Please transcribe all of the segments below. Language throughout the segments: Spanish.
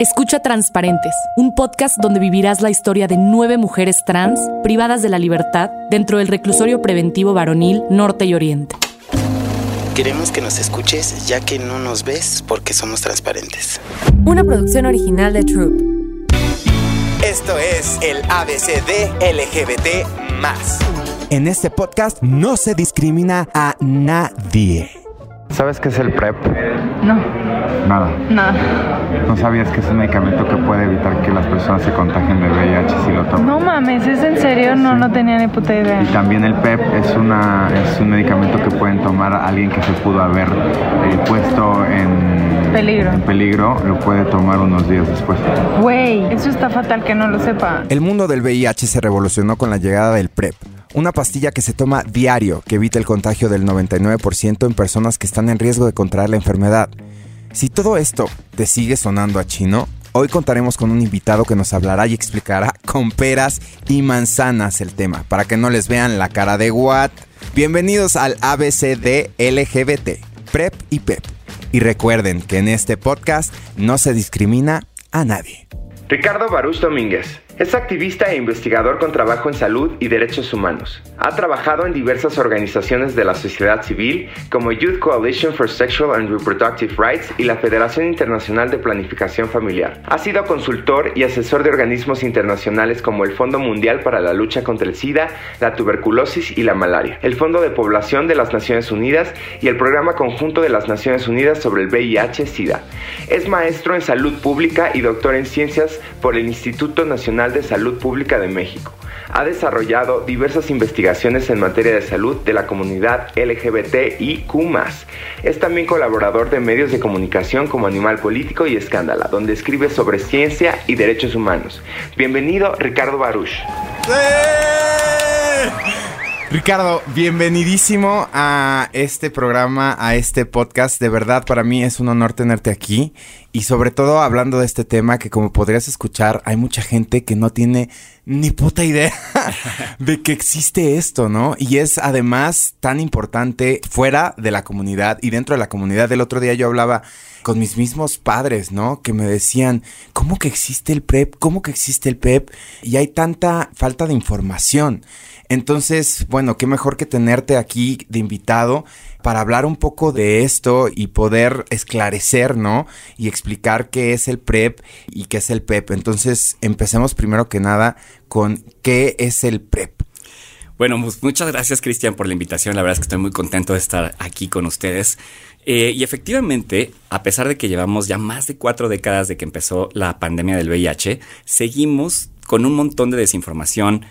Escucha Transparentes, un podcast donde vivirás la historia de nueve mujeres trans privadas de la libertad dentro del reclusorio preventivo varonil Norte y Oriente. Queremos que nos escuches ya que no nos ves porque somos transparentes. Una producción original de Troop. Esto es el ABCD LGBT. En este podcast no se discrimina a nadie. ¿Sabes qué es el PrEP? No. Nada. Nada. ¿No sabías que es un medicamento que puede evitar que las personas se contagien de VIH si lo toman? No mames, ¿es en serio? No, no tenía ni puta idea. Y también el PEP es, una, es un medicamento que pueden tomar a alguien que se pudo haber eh, puesto en peligro. en peligro, lo puede tomar unos días después. Güey, eso está fatal que no lo sepa. El mundo del VIH se revolucionó con la llegada del PrEP una pastilla que se toma diario que evita el contagio del 99% en personas que están en riesgo de contraer la enfermedad. Si todo esto te sigue sonando a chino, hoy contaremos con un invitado que nos hablará y explicará con peras y manzanas el tema, para que no les vean la cara de what. Bienvenidos al ABCD LGBT, PrEP y PEP. Y recuerden que en este podcast no se discrimina a nadie. Ricardo Baruch Domínguez es activista e investigador con trabajo en salud y derechos humanos. Ha trabajado en diversas organizaciones de la sociedad civil como Youth Coalition for Sexual and Reproductive Rights y la Federación Internacional de Planificación Familiar. Ha sido consultor y asesor de organismos internacionales como el Fondo Mundial para la Lucha contra el SIDA, la tuberculosis y la malaria, el Fondo de Población de las Naciones Unidas y el Programa Conjunto de las Naciones Unidas sobre el VIH-SIDA. Es maestro en salud pública y doctor en ciencias por el Instituto Nacional de Salud Pública de México. Ha desarrollado diversas investigaciones en materia de salud de la comunidad LGBTIQ. Es también colaborador de medios de comunicación como Animal Político y Escándala, donde escribe sobre ciencia y derechos humanos. Bienvenido, Ricardo Baruch. Ricardo, bienvenidísimo a este programa, a este podcast. De verdad, para mí es un honor tenerte aquí y sobre todo hablando de este tema que como podrías escuchar, hay mucha gente que no tiene ni puta idea de que existe esto, ¿no? Y es además tan importante fuera de la comunidad y dentro de la comunidad. El otro día yo hablaba con mis mismos padres, ¿no? Que me decían, ¿cómo que existe el PrEP? ¿Cómo que existe el PEP? Y hay tanta falta de información. Entonces, bueno, qué mejor que tenerte aquí de invitado para hablar un poco de esto y poder esclarecer, ¿no? Y explicar qué es el PrEP y qué es el PEP. Entonces, empecemos primero que nada con qué es el PrEP. Bueno, pues muchas gracias Cristian por la invitación. La verdad es que estoy muy contento de estar aquí con ustedes. Eh, y efectivamente, a pesar de que llevamos ya más de cuatro décadas de que empezó la pandemia del VIH, seguimos con un montón de desinformación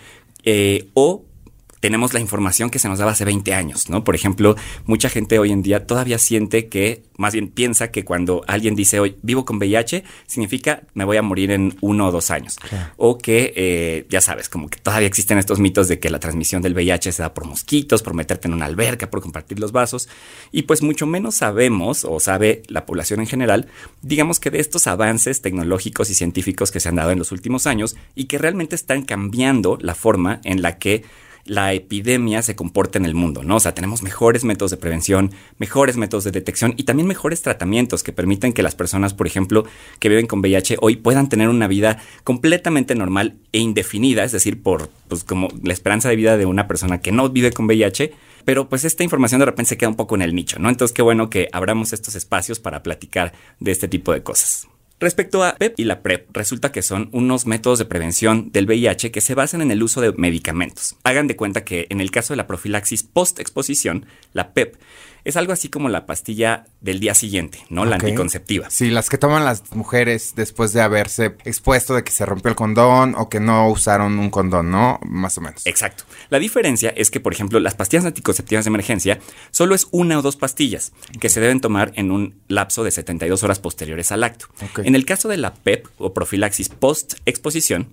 eh, o tenemos la información que se nos daba hace 20 años, ¿no? Por ejemplo, mucha gente hoy en día todavía siente que, más bien piensa que cuando alguien dice hoy vivo con VIH, significa me voy a morir en uno o dos años. O que, eh, ya sabes, como que todavía existen estos mitos de que la transmisión del VIH se da por mosquitos, por meterte en una alberca, por compartir los vasos. Y pues mucho menos sabemos, o sabe la población en general, digamos que de estos avances tecnológicos y científicos que se han dado en los últimos años y que realmente están cambiando la forma en la que la epidemia se comporta en el mundo, ¿no? O sea, tenemos mejores métodos de prevención, mejores métodos de detección y también mejores tratamientos que permiten que las personas, por ejemplo, que viven con VIH hoy puedan tener una vida completamente normal e indefinida, es decir, por pues como la esperanza de vida de una persona que no vive con VIH, pero pues esta información de repente se queda un poco en el nicho, ¿no? Entonces qué bueno que abramos estos espacios para platicar de este tipo de cosas. Respecto a PEP y la PrEP, resulta que son unos métodos de prevención del VIH que se basan en el uso de medicamentos. Hagan de cuenta que en el caso de la profilaxis post-exposición, la PEP es algo así como la pastilla del día siguiente, ¿no? La anticonceptiva. Sí, las que toman las mujeres después de haberse expuesto de que se rompió el condón o que no usaron un condón, ¿no? Más o menos. Exacto. La diferencia es que, por ejemplo, las pastillas anticonceptivas de emergencia solo es una o dos pastillas que se deben tomar en un lapso de 72 horas posteriores al acto. En el caso de la PEP o profilaxis post-exposición,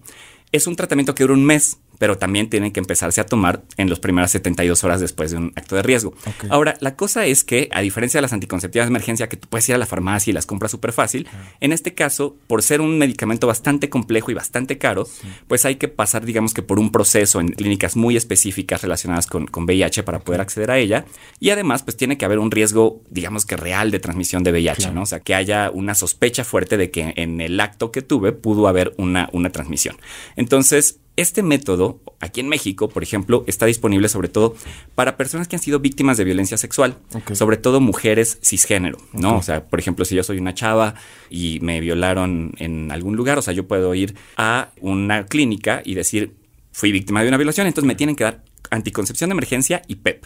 es un tratamiento que dura un mes pero también tienen que empezarse a tomar en las primeras 72 horas después de un acto de riesgo. Ahora, la cosa es que, a diferencia de las anticonceptivas de emergencia, que tú puedes ir a la farmacia y las compras súper fácil, en este caso, por ser un medicamento bastante complejo y bastante caro, pues hay que pasar, digamos que por un proceso en clínicas muy específicas relacionadas con, con VIH para poder acceder a ella. Y además, pues tiene que haber un riesgo, digamos que real de transmisión de VIH, ¿no? O sea, que haya una sospecha fuerte de que en el acto que tuve pudo haber una, una transmisión. Entonces, este método, aquí en México, por ejemplo, está disponible sobre todo para personas que han sido víctimas de violencia sexual, sobre todo mujeres cisgénero, ¿no? O sea, por ejemplo, si yo soy una chava y me violaron en algún lugar, o sea, yo puedo ir a una clínica y decir, fui víctima de una violación, entonces me tienen que dar anticoncepción de emergencia y PEP.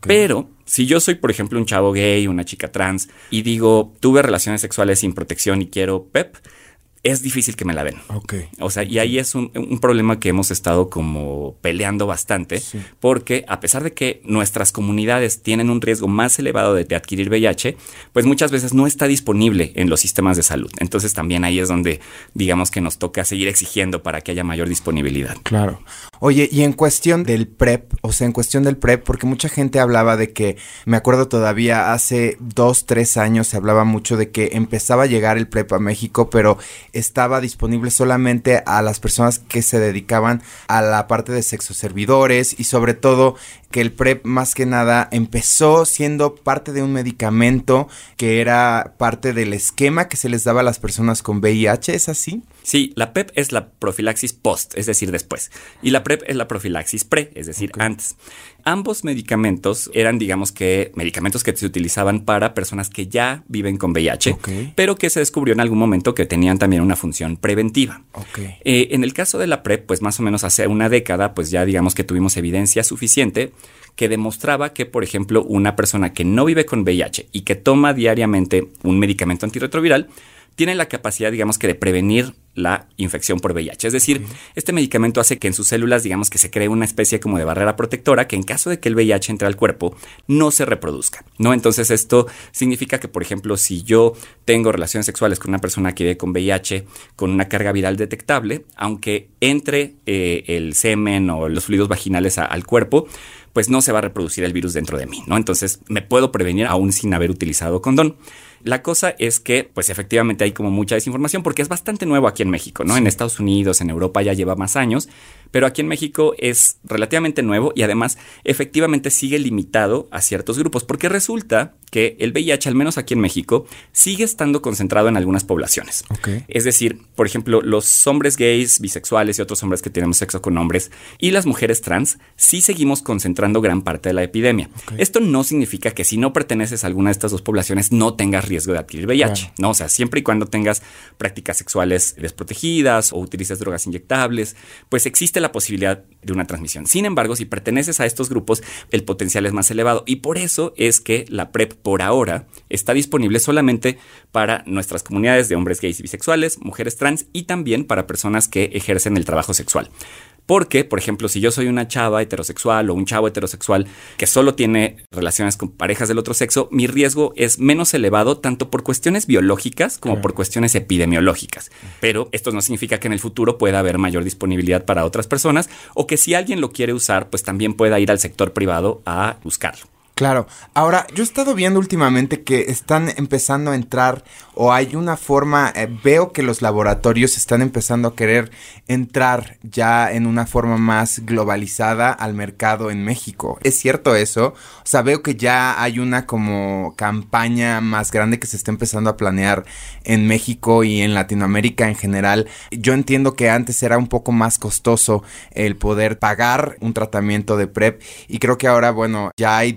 Pero si yo soy, por ejemplo, un chavo gay, una chica trans, y digo, tuve relaciones sexuales sin protección y quiero PEP, es difícil que me la den. Ok. O sea, y ahí es un, un problema que hemos estado como peleando bastante, porque a pesar de que nuestras comunidades tienen un riesgo más elevado de, de adquirir VIH, pues muchas veces no está disponible en los sistemas de salud. Entonces también ahí es donde digamos que nos toca seguir exigiendo para que haya mayor disponibilidad. Claro. Oye, y en cuestión del PrEP, o sea, en cuestión del PrEP, porque mucha gente hablaba de que, me acuerdo todavía, hace dos, tres años se hablaba mucho de que empezaba a llegar el PrEP a México, pero estaba disponible solamente a las personas que se dedicaban a la parte de sexoservidores y sobre todo que el PrEP más que nada empezó siendo parte de un medicamento que era parte del esquema que se les daba a las personas con VIH, ¿es así? Sí, la PEP es la profilaxis post, es decir, después. Y la PrEP es la profilaxis pre, es decir, antes. Ambos medicamentos eran, digamos que, medicamentos que se utilizaban para personas que ya viven con VIH, pero que se descubrió en algún momento que tenían también una función preventiva. Eh, en el caso de la PrEP, pues más o menos hace una década, pues ya digamos que tuvimos evidencia suficiente que demostraba que, por ejemplo, una persona que no vive con VIH y que toma diariamente un medicamento antirretroviral, tiene la capacidad, digamos que, de prevenir la infección por VIH. Es decir, este medicamento hace que en sus células, digamos que se cree una especie como de barrera protectora que en caso de que el VIH entre al cuerpo, no se reproduzca, ¿no? Entonces esto significa que, por ejemplo, si yo tengo relaciones sexuales con una persona que vive con VIH con una carga viral detectable, aunque entre eh, el semen o los fluidos vaginales a, al cuerpo, pues no se va a reproducir el virus dentro de mí, ¿no? Entonces me puedo prevenir aún sin haber utilizado condón. La cosa es que, pues efectivamente hay como mucha desinformación porque es bastante nuevo aquí en México, ¿no? En Estados Unidos, en Europa ya lleva más años, pero aquí en México es relativamente nuevo y además efectivamente sigue limitado a ciertos grupos porque resulta que el VIH, al menos aquí en México, sigue estando concentrado en algunas poblaciones. Es decir, por ejemplo, los hombres gays, bisexuales y otros hombres que tenemos sexo con hombres y las mujeres trans, sí seguimos concentrando gran parte de la epidemia. Esto no significa que si no perteneces a alguna de estas dos poblaciones no tengas riesgo de adquirir VIH, ¿no? O sea, siempre y cuando tengas prácticas sexuales desprotegidas o utilices drogas inyectables, pues existe la posibilidad de una transmisión. Sin embargo, si perteneces a estos grupos, el potencial es más elevado y por eso es que la PrEP por ahora está disponible solamente para nuestras comunidades de hombres gays y bisexuales, mujeres trans y también para personas que ejercen el trabajo sexual. Porque, por ejemplo, si yo soy una chava heterosexual o un chavo heterosexual que solo tiene relaciones con parejas del otro sexo, mi riesgo es menos elevado tanto por cuestiones biológicas como por cuestiones epidemiológicas. Pero esto no significa que en el futuro pueda haber mayor disponibilidad para otras personas o que si alguien lo quiere usar, pues también pueda ir al sector privado a buscarlo. Claro. Ahora, yo he estado viendo últimamente que están empezando a entrar o hay una forma, eh, veo que los laboratorios están empezando a querer entrar ya en una forma más globalizada al mercado en México. ¿Es cierto eso? O sea, veo que ya hay una como campaña más grande que se está empezando a planear en México y en Latinoamérica en general. Yo entiendo que antes era un poco más costoso el poder pagar un tratamiento de PrEP y creo que ahora, bueno, ya hay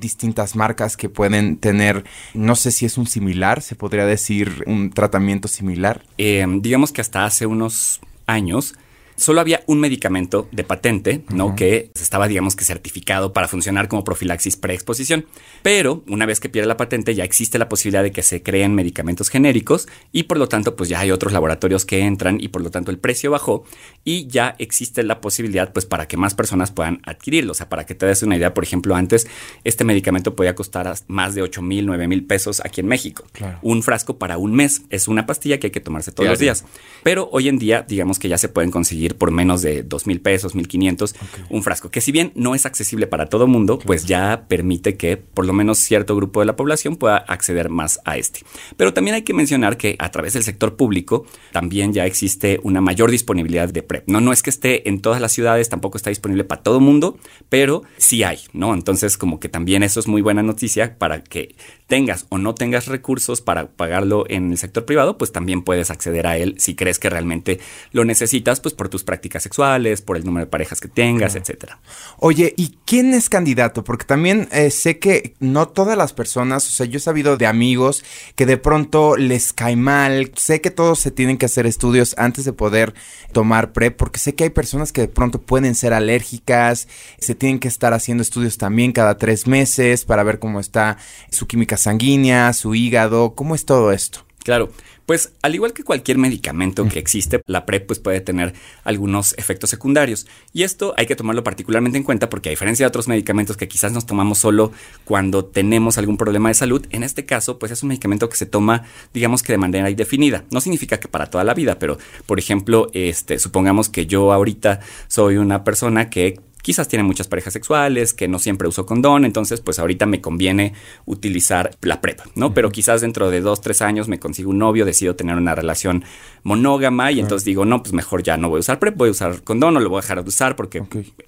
marcas que pueden tener, no sé si es un similar, se podría decir un tratamiento similar. Eh, digamos que hasta hace unos años solo había un medicamento de patente, ¿no? Que estaba, digamos que certificado para funcionar como profilaxis preexposición. Pero una vez que pierde la patente, ya existe la posibilidad de que se creen medicamentos genéricos y por lo tanto, pues ya hay otros laboratorios que entran y por lo tanto el precio bajó y ya existe la posibilidad, pues para que más personas puedan adquirirlo. O sea, para que te des una idea, por ejemplo, antes este medicamento podía costar más de 8 mil, 9 mil pesos aquí en México. Un frasco para un mes. Es una pastilla que hay que tomarse todos los días. Pero hoy en día, digamos que ya se pueden conseguir conseguir por menos de dos mil pesos, mil quinientos, un frasco, que si bien no es accesible para todo mundo, pues ya permite que por lo menos cierto grupo de la población pueda acceder más a este. Pero también hay que mencionar que a través del sector público también ya existe una mayor disponibilidad de PrEP. No, no es que esté en todas las ciudades, tampoco está disponible para todo mundo, pero sí hay, ¿no? Entonces como que también eso es muy buena noticia para que tengas o no tengas recursos para pagarlo en el sector privado, pues también puedes acceder a él si crees que realmente lo necesitas, pues por tus prácticas sexuales, por el número de parejas que tengas, etcétera. Oye, ¿y quién es candidato? Porque también eh, sé que no todas las personas, o sea, yo he sabido de amigos que de pronto les cae mal. Sé que todos se tienen que hacer estudios antes de poder tomar PrEP, porque sé que hay personas que de pronto pueden ser alérgicas, se tienen que estar haciendo estudios también cada tres meses para ver cómo está su química sanguínea, su hígado, cómo es todo esto. Claro, pues al igual que cualquier medicamento que existe, la PrEP pues, puede tener algunos efectos secundarios. Y esto hay que tomarlo particularmente en cuenta porque a diferencia de otros medicamentos que quizás nos tomamos solo cuando tenemos algún problema de salud, en este caso pues es un medicamento que se toma digamos que de manera indefinida. No significa que para toda la vida, pero por ejemplo, este, supongamos que yo ahorita soy una persona que quizás tiene muchas parejas sexuales, que no siempre uso condón, entonces pues ahorita me conviene utilizar la PrEP, ¿no? Pero quizás dentro de dos, tres años me consigo un novio, decido tener una relación monógama y entonces digo, no, pues mejor ya no voy a usar PrEP, voy a usar condón o lo voy a dejar de usar porque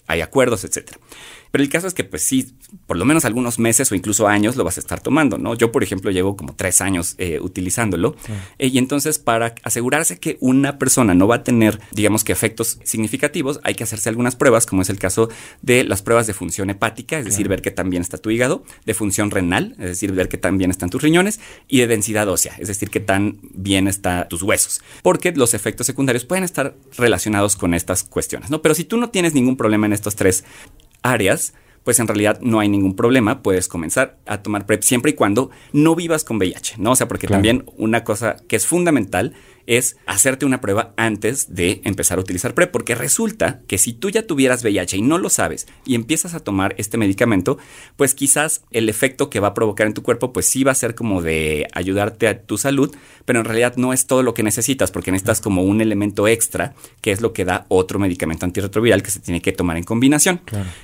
hay acuerdos, etcétera. Pero el caso es que, pues sí, por lo menos algunos meses o incluso años lo vas a estar tomando, ¿no? Yo, por ejemplo, llevo como tres años eh, utilizándolo. Eh, y entonces, para asegurarse que una persona no va a tener, digamos que efectos significativos, hay que hacerse algunas pruebas, como es el caso de las pruebas de función hepática, es decir, ver que también está tu hígado, de función renal, es decir, ver que también están tus riñones, y de densidad ósea, es decir, que tan bien están tus huesos. Porque los efectos secundarios pueden estar relacionados con estas cuestiones, ¿no? Pero si tú no tienes ningún problema en estos tres áreas, pues en realidad no hay ningún problema, puedes comenzar a tomar PrEP siempre y cuando no vivas con VIH, ¿no? O sea, porque también una cosa que es fundamental es hacerte una prueba antes de empezar a utilizar PrEP, porque resulta que si tú ya tuvieras VIH y no lo sabes y empiezas a tomar este medicamento, pues quizás el efecto que va a provocar en tu cuerpo, pues sí va a ser como de ayudarte a tu salud, pero en realidad no es todo lo que necesitas, porque necesitas como un elemento extra, que es lo que da otro medicamento antirretroviral que se tiene que tomar en combinación.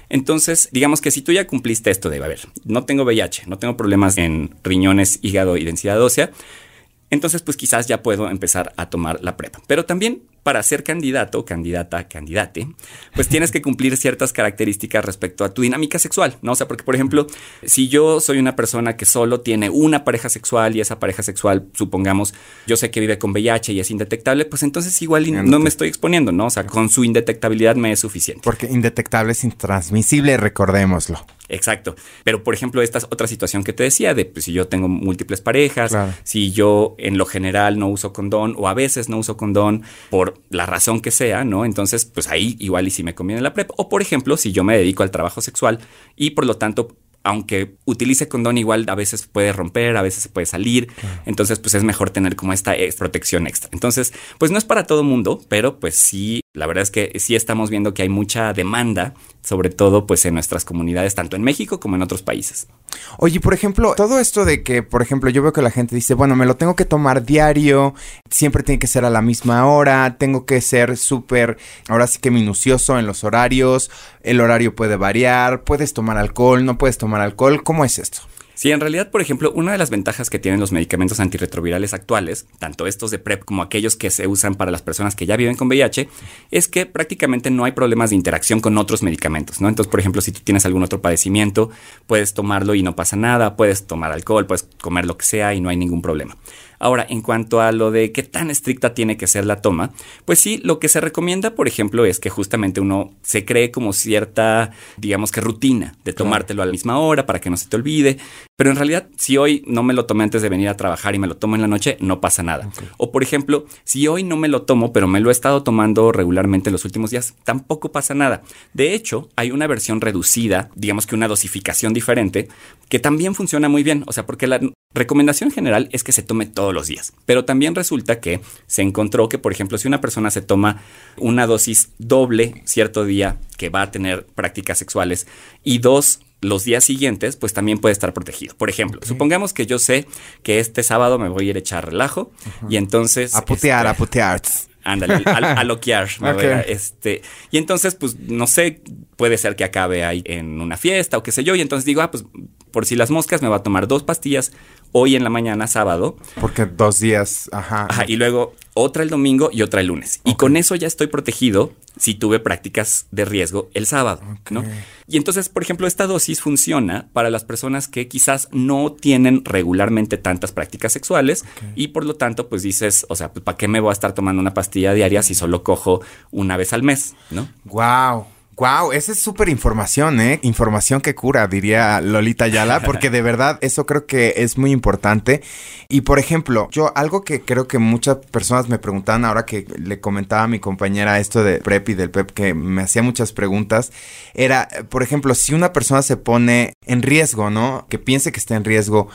Entonces, digamos que si tú ya cumpliste esto de, a ver, no tengo VIH, no tengo problemas en riñones, hígado y densidad ósea, entonces pues quizás ya puedo empezar a tomar la prepa. Pero también para ser candidato, candidata, candidate, pues tienes que cumplir ciertas características respecto a tu dinámica sexual, ¿no? O sea, porque por ejemplo, si yo soy una persona que solo tiene una pareja sexual y esa pareja sexual, supongamos, yo sé que vive con VIH y es indetectable, pues entonces igual no me estoy exponiendo, ¿no? O sea, con su indetectabilidad me es suficiente. Porque indetectable es intransmisible, recordémoslo. Exacto. Pero, por ejemplo, esta es otra situación que te decía de pues, si yo tengo múltiples parejas, si yo en lo general no uso condón o a veces no uso condón por la razón que sea, ¿no? Entonces, pues ahí igual y si me conviene la PrEP. O por ejemplo, si yo me dedico al trabajo sexual y por lo tanto aunque utilice condón igual a veces puede romper, a veces se puede salir, entonces pues es mejor tener como esta protección extra. Entonces, pues no es para todo mundo, pero pues sí, la verdad es que sí estamos viendo que hay mucha demanda, sobre todo pues en nuestras comunidades, tanto en México como en otros países. Oye, por ejemplo, todo esto de que, por ejemplo, yo veo que la gente dice, bueno, me lo tengo que tomar diario, siempre tiene que ser a la misma hora, tengo que ser súper, ahora sí que minucioso en los horarios, el horario puede variar, puedes tomar alcohol, no puedes tomar alcohol, ¿cómo es esto? Sí, en realidad, por ejemplo, una de las ventajas que tienen los medicamentos antirretrovirales actuales, tanto estos de PrEP como aquellos que se usan para las personas que ya viven con VIH, es que prácticamente no hay problemas de interacción con otros medicamentos, ¿no? Entonces, por ejemplo, si tú tienes algún otro padecimiento, puedes tomarlo y no pasa nada, puedes tomar alcohol, puedes comer lo que sea y no hay ningún problema. Ahora, en cuanto a lo de qué tan estricta tiene que ser la toma, pues sí, lo que se recomienda, por ejemplo, es que justamente uno se cree como cierta, digamos que rutina de tomártelo a la misma hora para que no se te olvide. Pero en realidad, si hoy no me lo tomé antes de venir a trabajar y me lo tomo en la noche, no pasa nada. O por ejemplo, si hoy no me lo tomo, pero me lo he estado tomando regularmente los últimos días, tampoco pasa nada. De hecho, hay una versión reducida, digamos que una dosificación diferente, que también funciona muy bien. O sea, porque la recomendación general es que se tome todos los días. Pero también resulta que se encontró que, por ejemplo, si una persona se toma una dosis doble cierto día que va a tener prácticas sexuales y dos los días siguientes, pues también puede estar protegido. Por ejemplo, supongamos que yo sé que este sábado me voy a ir a echar relajo y entonces... A putear, este, a putear. Ándale, a, a loquear. me voy a- Ok. este, y entonces, pues, no sé, puede ser que acabe ahí en una fiesta o qué sé yo. Y entonces digo, ah, pues, por si las moscas, me va a tomar dos pastillas hoy en la mañana, sábado. Porque dos días, ajá. Ajá, y luego otra el domingo y otra el lunes. Y con eso ya estoy protegido si tuve prácticas de riesgo el sábado, ¿no? Y entonces, por ejemplo, esta dosis funciona para las personas que quizás no tienen regularmente tantas prácticas sexuales y por lo tanto, pues dices, o sea, pues, ¿para qué me voy a estar tomando una pastilla diaria si solo cojo una vez al mes, ¿no? Wow. Wow, esa es súper información, ¿eh? Información que cura, diría Lolita Ayala, porque de verdad eso creo que es muy importante. Y por ejemplo, yo algo que creo que muchas personas me preguntaban ahora que le comentaba a mi compañera esto de PrEP y del PEP, que me hacía muchas preguntas, era, por ejemplo, si una persona se pone en riesgo, ¿no? Que piense que está en riesgo.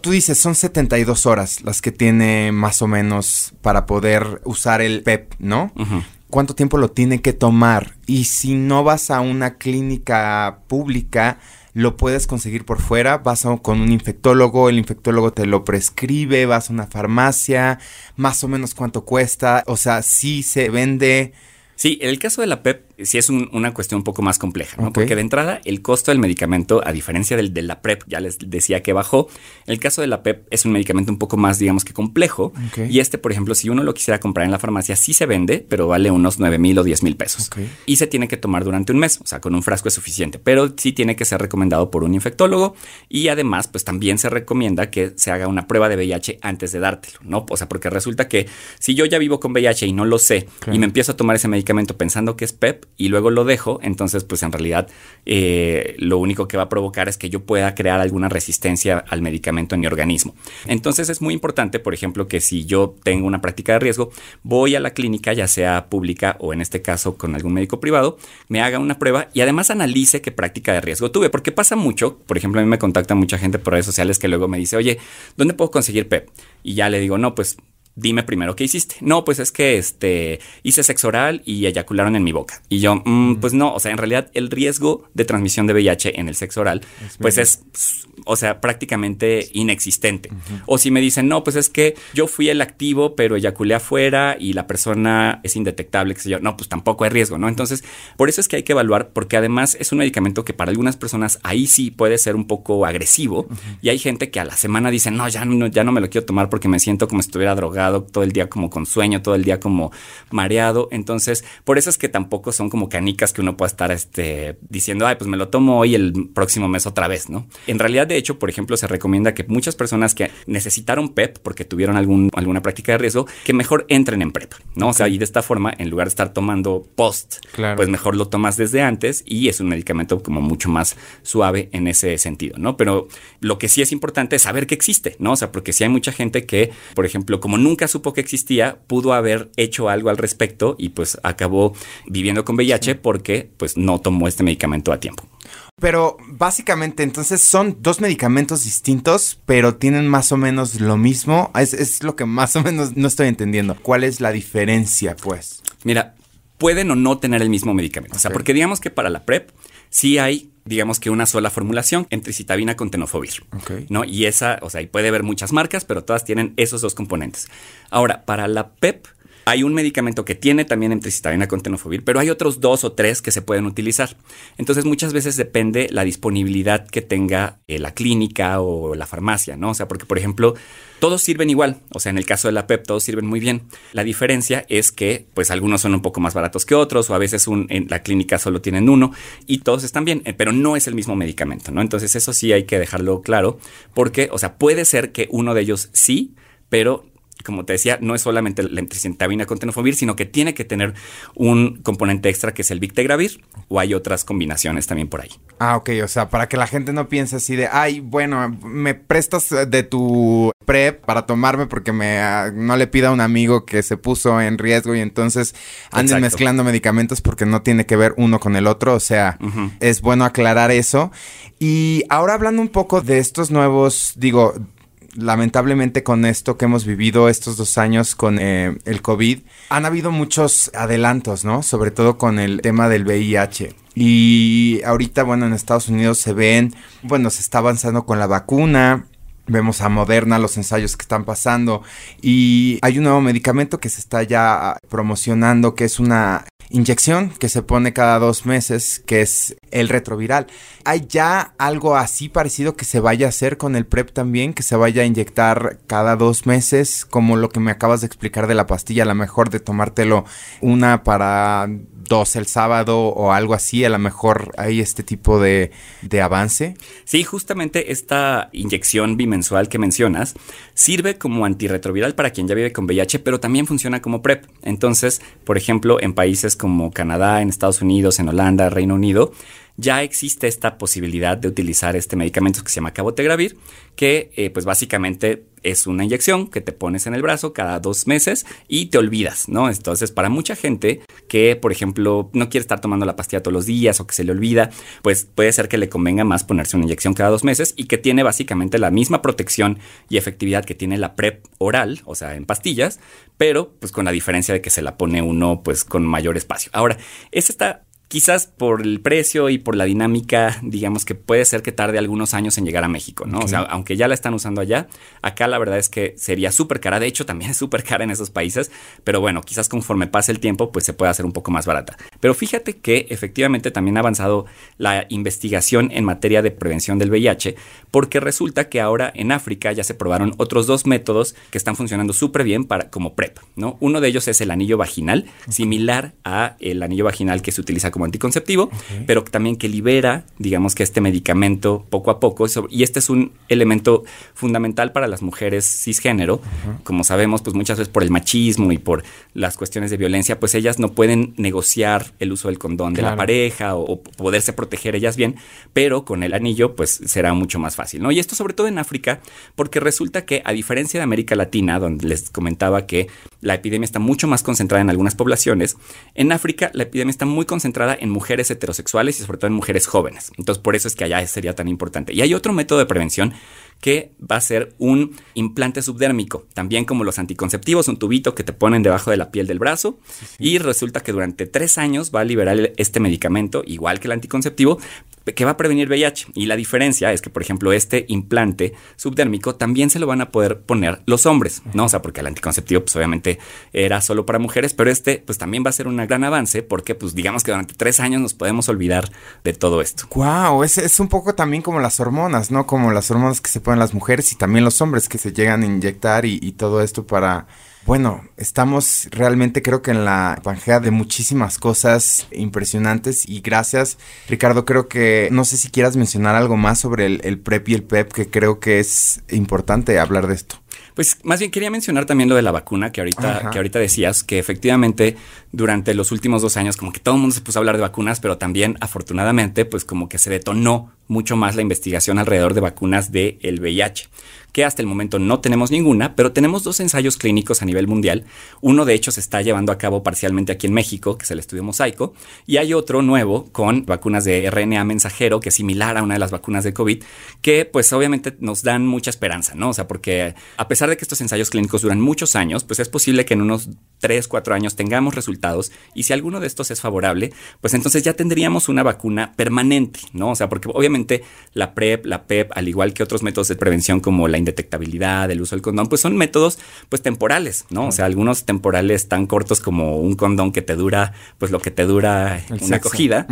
Tú dices, son 72 horas las que tiene más o menos para poder usar el PEP, ¿no? Ujú. Cuánto tiempo lo tiene que tomar. Y si no vas a una clínica pública, lo puedes conseguir por fuera, vas con un infectólogo, el infectólogo te lo prescribe, vas a una farmacia, más o menos cuánto cuesta, o sea, si se vende. Sí, en el caso de la PEP sí es un- una cuestión un poco más compleja, ¿no? Porque de entrada el costo del medicamento, a diferencia del de la PrEP, ya les decía que bajó, el caso de la PEP es un medicamento un poco más, digamos que complejo. Y este, por ejemplo, si uno lo quisiera comprar en la farmacia, sí se vende, pero vale unos 9 mil o 10 mil pesos. Y se tiene que tomar durante un mes, o sea, con un frasco es suficiente, pero sí tiene que ser recomendado por un infectólogo y además, pues también se recomienda que se haga una prueba de VIH antes de dártelo, ¿no? O sea, porque resulta que si yo ya vivo con VIH y no lo sé y me empiezo a tomar ese medicamento pensando que es PEP y luego lo dejo, entonces pues en realidad eh, lo único que va a provocar es que yo pueda crear alguna resistencia al medicamento en mi organismo. Entonces es muy importante, por ejemplo, que si yo tengo una práctica de riesgo, voy a la clínica, ya sea pública o en este caso con algún médico privado, me haga una prueba y además analice qué práctica de riesgo tuve, porque pasa mucho, por ejemplo, a mí me contacta mucha gente por redes sociales que luego me dice, oye, ¿dónde puedo conseguir PEP? Y ya le digo, no, pues dime primero qué hiciste. No, pues es que este hice sexo oral y eyacularon en mi boca. Y yo, "Mm, pues no, o sea, en realidad el riesgo de transmisión de VIH en el sexo oral, pues es, o sea, prácticamente inexistente. O si me dicen, no, pues es que yo fui el activo, pero eyaculé afuera y la persona es indetectable, qué sé yo. No, pues tampoco hay riesgo, ¿no? Entonces, por eso es que hay que evaluar, porque además es un medicamento que para algunas personas ahí sí puede ser un poco agresivo. Y hay gente que a la semana dice, no, ya no, ya no me lo quiero tomar porque me siento como si estuviera drogado todo el día como con sueño, todo el día como mareado. Entonces, por eso es que tampoco son como canicas que uno pueda estar este, diciendo, ay, pues me lo tomo hoy el próximo mes otra vez, ¿no? En realidad, de hecho, por ejemplo, se recomienda que muchas personas que necesitaron PEP porque tuvieron algún, alguna práctica de riesgo, que mejor entren en PrEP, ¿no? O sea, y de esta forma, en lugar de estar tomando post, Claro. pues mejor lo tomas desde antes y es un medicamento como mucho más suave en ese sentido, ¿no? Pero lo que sí es importante es saber que existe, ¿no? O sea, porque si hay mucha gente que, por ejemplo, como nunca supo que existía, pudo haber hecho algo al respecto y pues acabó viviendo con VIH porque pues no tomó este medicamento a tiempo. Pero básicamente, entonces son dos medicamentos distintos, pero tienen más o menos lo mismo. Es, es lo que más o menos no estoy entendiendo. ¿Cuál es la diferencia, pues? Mira, pueden o no tener el mismo medicamento. O sea, porque digamos que para la PrEP sí hay, digamos que una sola formulación entre citabina con tenofovir. ¿No? Y esa, o sea, y puede haber muchas marcas, pero todas tienen esos dos componentes. Ahora, para la PEP hay un medicamento que tiene también emtricitabina con tenofovir, pero hay otros dos o tres que se pueden utilizar. Entonces, muchas veces depende la disponibilidad que tenga eh, la clínica o la farmacia, ¿no? O sea, porque, por ejemplo, todos sirven igual. O sea, en el caso de la PEP, todos sirven muy bien. La diferencia es que, pues, algunos son un poco más baratos que otros, o a veces en la clínica solo tienen uno, y todos están bien, eh, pero no es el mismo medicamento, ¿no? Entonces, eso sí hay que dejarlo claro, porque, o sea, puede ser que uno de ellos sí, pero como te decía, no es solamente la emtricitabina con tenofovir, sino que tiene que tener un componente extra que es el Victegravir, o hay otras combinaciones también por ahí. Ah, ok, o sea, para que la gente no piense así de, ay, bueno, me prestas de tu PrEP para tomarme porque me ah, no le pida a un amigo que se puso en riesgo y entonces anden Exacto. mezclando medicamentos porque no tiene que ver uno con el otro, o sea, es bueno aclarar eso. Y ahora hablando un poco de estos nuevos, digo, lamentablemente con esto que hemos vivido estos dos años con eh, el COVID, han habido muchos adelantos, ¿no? Sobre todo con el tema del VIH. Y ahorita, bueno, en Estados Unidos se ven, bueno, se está avanzando con la vacuna. Vemos a Moderna, los ensayos que están pasando y hay un nuevo medicamento que se está ya promocionando que es una inyección que se pone cada dos meses, que es el retroviral. ¿Hay ya algo así parecido que se vaya a hacer con el PrEP también? Que se vaya a inyectar cada dos meses, como lo que me acabas de explicar de la pastilla, a lo mejor de tomártelo una para el sábado o algo así, a lo mejor hay este tipo de, de avance. Sí, justamente esta inyección bimensual que mencionas sirve como antirretroviral para quien ya vive con VIH, pero también funciona como PrEP. Entonces, por ejemplo, en países como Canadá, en Estados Unidos, en Holanda, Reino Unido, ya existe esta posibilidad de utilizar este medicamento que se llama cabotegravir, que eh, pues básicamente es una inyección que te pones en el brazo cada dos meses y te olvidas, ¿no? Entonces, para mucha gente que, por ejemplo, no quiere estar tomando la pastilla todos los días o que se le olvida, pues puede ser que le convenga más ponerse una inyección cada dos meses y que tiene básicamente la misma protección y efectividad que tiene la PrEP oral, o sea, en pastillas, pero pues con la diferencia de que se la pone uno pues con mayor espacio. Ahora, es esta quizás por el precio y por la dinámica, digamos que puede ser que tarde algunos años en llegar a México, ¿no? O sea, aunque ya la están usando allá, acá la verdad es que sería súper cara. De hecho, también es súper cara en esos países, pero bueno, quizás conforme pase el tiempo, pues se puede hacer un poco más barata. Pero fíjate que efectivamente también ha avanzado la investigación en materia de prevención del VIH, porque resulta que ahora en África ya se probaron otros dos métodos que están funcionando súper bien para, como PrEP, ¿no? Uno de ellos es el anillo vaginal, similar a el anillo vaginal que se utiliza como anticonceptivo, pero también que libera, digamos que este medicamento poco a poco. Y este es un elemento fundamental para las mujeres cisgénero. Como sabemos, pues muchas veces por el machismo y por las cuestiones de violencia, pues ellas no pueden negociar el uso del condón de la pareja o, poderse proteger ellas bien, pero con el anillo, pues será mucho más fácil, ¿no? Y esto sobre todo en África, porque resulta que a diferencia de América Latina, donde les comentaba que la epidemia está mucho más concentrada en algunas poblaciones, en África la epidemia está muy concentrada en mujeres heterosexuales y sobre todo en mujeres jóvenes. Entonces, por eso es que allá sería tan importante. Y hay otro método de prevención que va a ser un implante subdérmico, también como los anticonceptivos, un tubito que te ponen debajo de la piel del brazo y resulta que durante tres años va a liberar este medicamento, igual que el anticonceptivo, que va a prevenir VIH. Y la diferencia es que, por ejemplo, este implante subdérmico también se lo van a poder poner los hombres, ¿no? O sea, porque el anticonceptivo, pues obviamente era solo para mujeres, pero este, pues también va a ser un gran avance porque, pues digamos que durante tres años nos podemos olvidar de todo esto. Wow, es, es un poco también como las hormonas, ¿no? Como las hormonas que se ponen las mujeres y también los hombres que se llegan a inyectar y, y todo esto para bueno, estamos realmente creo que en la pangea de muchísimas cosas impresionantes y gracias Ricardo, creo que no sé si quieras mencionar algo más sobre el, PrEP y el PEP que creo que es importante hablar de esto. Pues más bien quería mencionar también lo de la vacuna que ahorita, que ahorita decías, que efectivamente durante los últimos dos años como que todo el mundo se puso a hablar de vacunas, pero también afortunadamente pues como que se detonó mucho más la investigación alrededor de vacunas del el VIH que hasta el momento no tenemos ninguna, pero tenemos dos ensayos clínicos a nivel mundial. Uno de hecho se está llevando a cabo parcialmente aquí en México, que es el estudio Mosaico, y hay otro nuevo con vacunas de RNA mensajero, que es similar a una de las vacunas de COVID, que pues obviamente nos dan mucha esperanza, ¿no? O sea, porque a pesar de que estos ensayos clínicos duran muchos años, pues es posible que en unos 3, 4 años tengamos resultados y si alguno de estos es favorable, pues entonces ya tendríamos una vacuna permanente, ¿no? O sea, porque obviamente la PrEP, la PEP, al igual que otros métodos de prevención como la indetectabilidad, el uso del condón, pues son métodos pues temporales, ¿no? O sea, algunos temporales tan cortos como un condón que te dura pues lo que te dura una acogida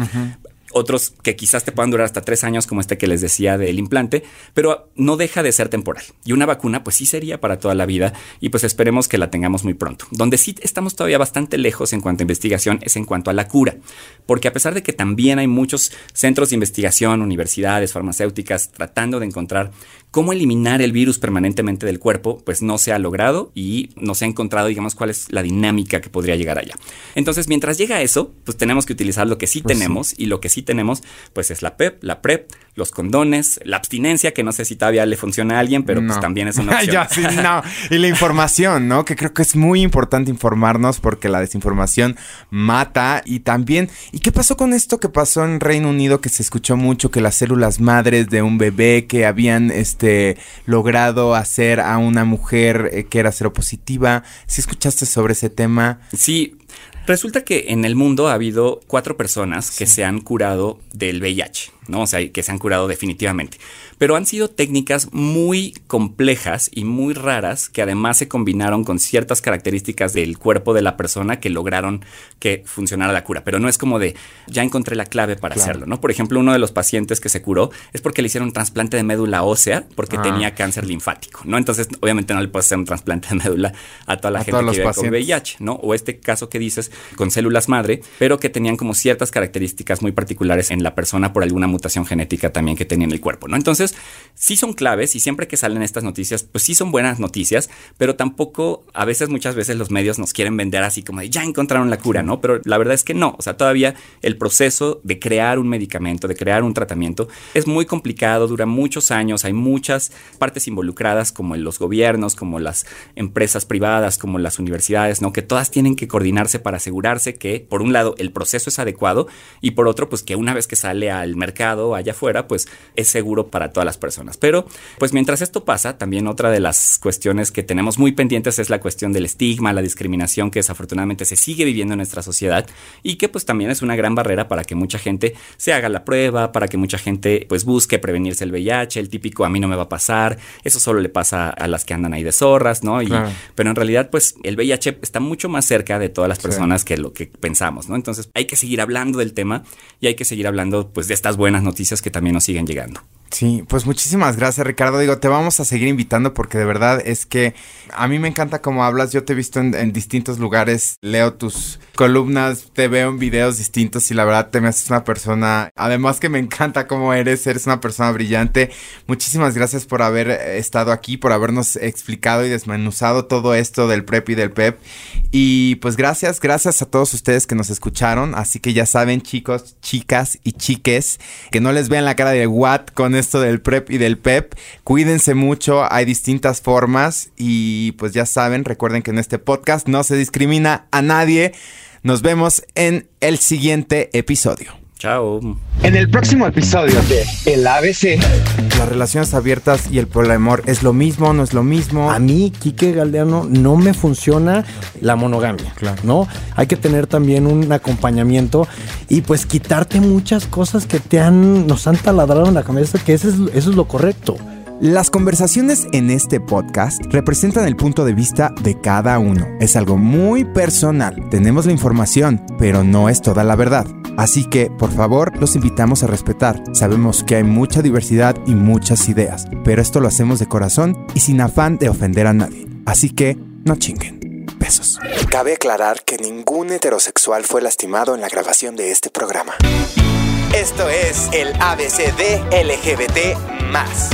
otros que quizás te puedan durar hasta tres años, como este que les decía del implante, pero no deja de ser temporal. Y una vacuna, pues sí sería para toda la vida y pues esperemos que la tengamos muy pronto. Donde sí estamos todavía bastante lejos en cuanto a investigación es en cuanto a la cura, porque a pesar de que también hay muchos centros de investigación, universidades, farmacéuticas, tratando de encontrar cómo eliminar el virus permanentemente del cuerpo, pues no se ha logrado y no se ha encontrado, digamos, cuál es la dinámica que podría llegar allá. Entonces, mientras llega eso, pues tenemos que utilizar lo que sí pues tenemos y lo que sí tenemos, pues es la PEP, la PrEP, los condones, la abstinencia, que no sé si todavía le funciona a alguien, pero pues también es una opción. ya, sí, no. Y la información, ¿no? Que creo que es muy importante informarnos porque la desinformación mata y también... ¿Y qué pasó con esto que pasó en Reino Unido que se escuchó mucho que las células madres de un bebé que habían este logrado hacer a una mujer eh, que era seropositiva? ¿Sí escuchaste sobre ese tema? Sí, Resulta que en el mundo ha habido cuatro personas que se han curado del VIH, ¿no? O sea, que se han curado definitivamente. Pero han sido técnicas muy complejas y muy raras que además se combinaron con ciertas características del cuerpo de la persona que lograron que funcionara la cura. Pero no es como de, ya encontré la clave para hacerlo, ¿no? Por ejemplo, uno de los pacientes que se curó es porque le hicieron un trasplante de médula ósea porque Ah. tenía cáncer linfático, ¿no? Entonces, obviamente no le puedes hacer un trasplante de médula a toda la A gente que vive con. VIH, ¿no? O este caso que dices con células madre, pero que tenían como ciertas características muy particulares en la persona por alguna mutación genética también que tenía en el cuerpo, ¿no? Entonces, sí son claves y siempre que salen estas noticias, pues sí son buenas noticias, pero tampoco a veces, muchas veces los medios nos quieren vender así como de ya encontraron la cura, ¿no? Pero la verdad es que no, o sea, todavía el proceso de crear un medicamento, de crear un tratamiento, es muy complicado, dura muchos años, hay muchas partes involucradas como en los gobiernos, como las empresas privadas, como las universidades, ¿no? Que todas tienen que para asegurarse que, por un lado, el proceso es adecuado y por otro, pues que una vez que sale al mercado allá afuera, pues es seguro para todas las personas. Pero, pues mientras esto pasa, también otra de las cuestiones que tenemos muy pendientes es la cuestión del estigma, la discriminación que desafortunadamente se sigue viviendo en nuestra sociedad y que pues también es una gran barrera para que mucha gente se haga la prueba, para que mucha gente pues busque prevenirse el VIH, el típico a mí no me va a pasar, eso solo le pasa a las que andan ahí de zorras, ¿no? Y, Claro. Pero en realidad pues el VIH está mucho más cerca de todas las personas que lo que pensamos, ¿no? Entonces hay que seguir hablando del tema y hay que seguir hablando pues de estas buenas noticias que también nos siguen llegando. Sí, pues muchísimas gracias Ricardo. Digo, te vamos a seguir invitando porque de verdad es que a mí me encanta cómo hablas. Yo te he visto en, en distintos lugares, leo tus columnas, te veo en videos distintos y la verdad te me haces una persona, además que me encanta cómo eres, eres una persona brillante. Muchísimas gracias por haber eh, estado aquí, por habernos explicado y desmenuzado todo esto del PrEP y del PEP. Y pues gracias, gracias a todos ustedes que nos escucharon. Así que ya saben, chicos, chicas y chiques, que no les vean la cara de what con esto del PrEP y del PEP. Cuídense mucho, hay distintas formas. Y pues ya saben, recuerden que en este podcast no se discrimina a nadie. Nos vemos en el siguiente episodio. Chao. En el próximo episodio de El ABC. Las relaciones abiertas y el poliamor es lo mismo, no es lo mismo. A mí, Quique Galdeano, no me funciona la monogamia, Claro. ¿no? Hay que tener también un acompañamiento y pues quitarte muchas cosas que te han, nos han taladrado en la cabeza, que eso es, eso es lo correcto. Las conversaciones en este podcast representan el punto de vista de cada uno. Es algo muy personal. Tenemos la información, pero no es toda la verdad. Así que, por favor, los invitamos a respetar. Sabemos que hay mucha diversidad y muchas ideas, pero esto lo hacemos de corazón y sin afán de ofender a nadie. Así que, no chinguen. Besos. Cabe aclarar que ningún heterosexual fue lastimado en la grabación de este programa. Esto es el ABC de LGBT más.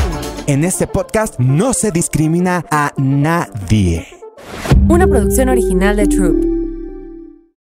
En este podcast no se discrimina a nadie. Una producción original de Troop.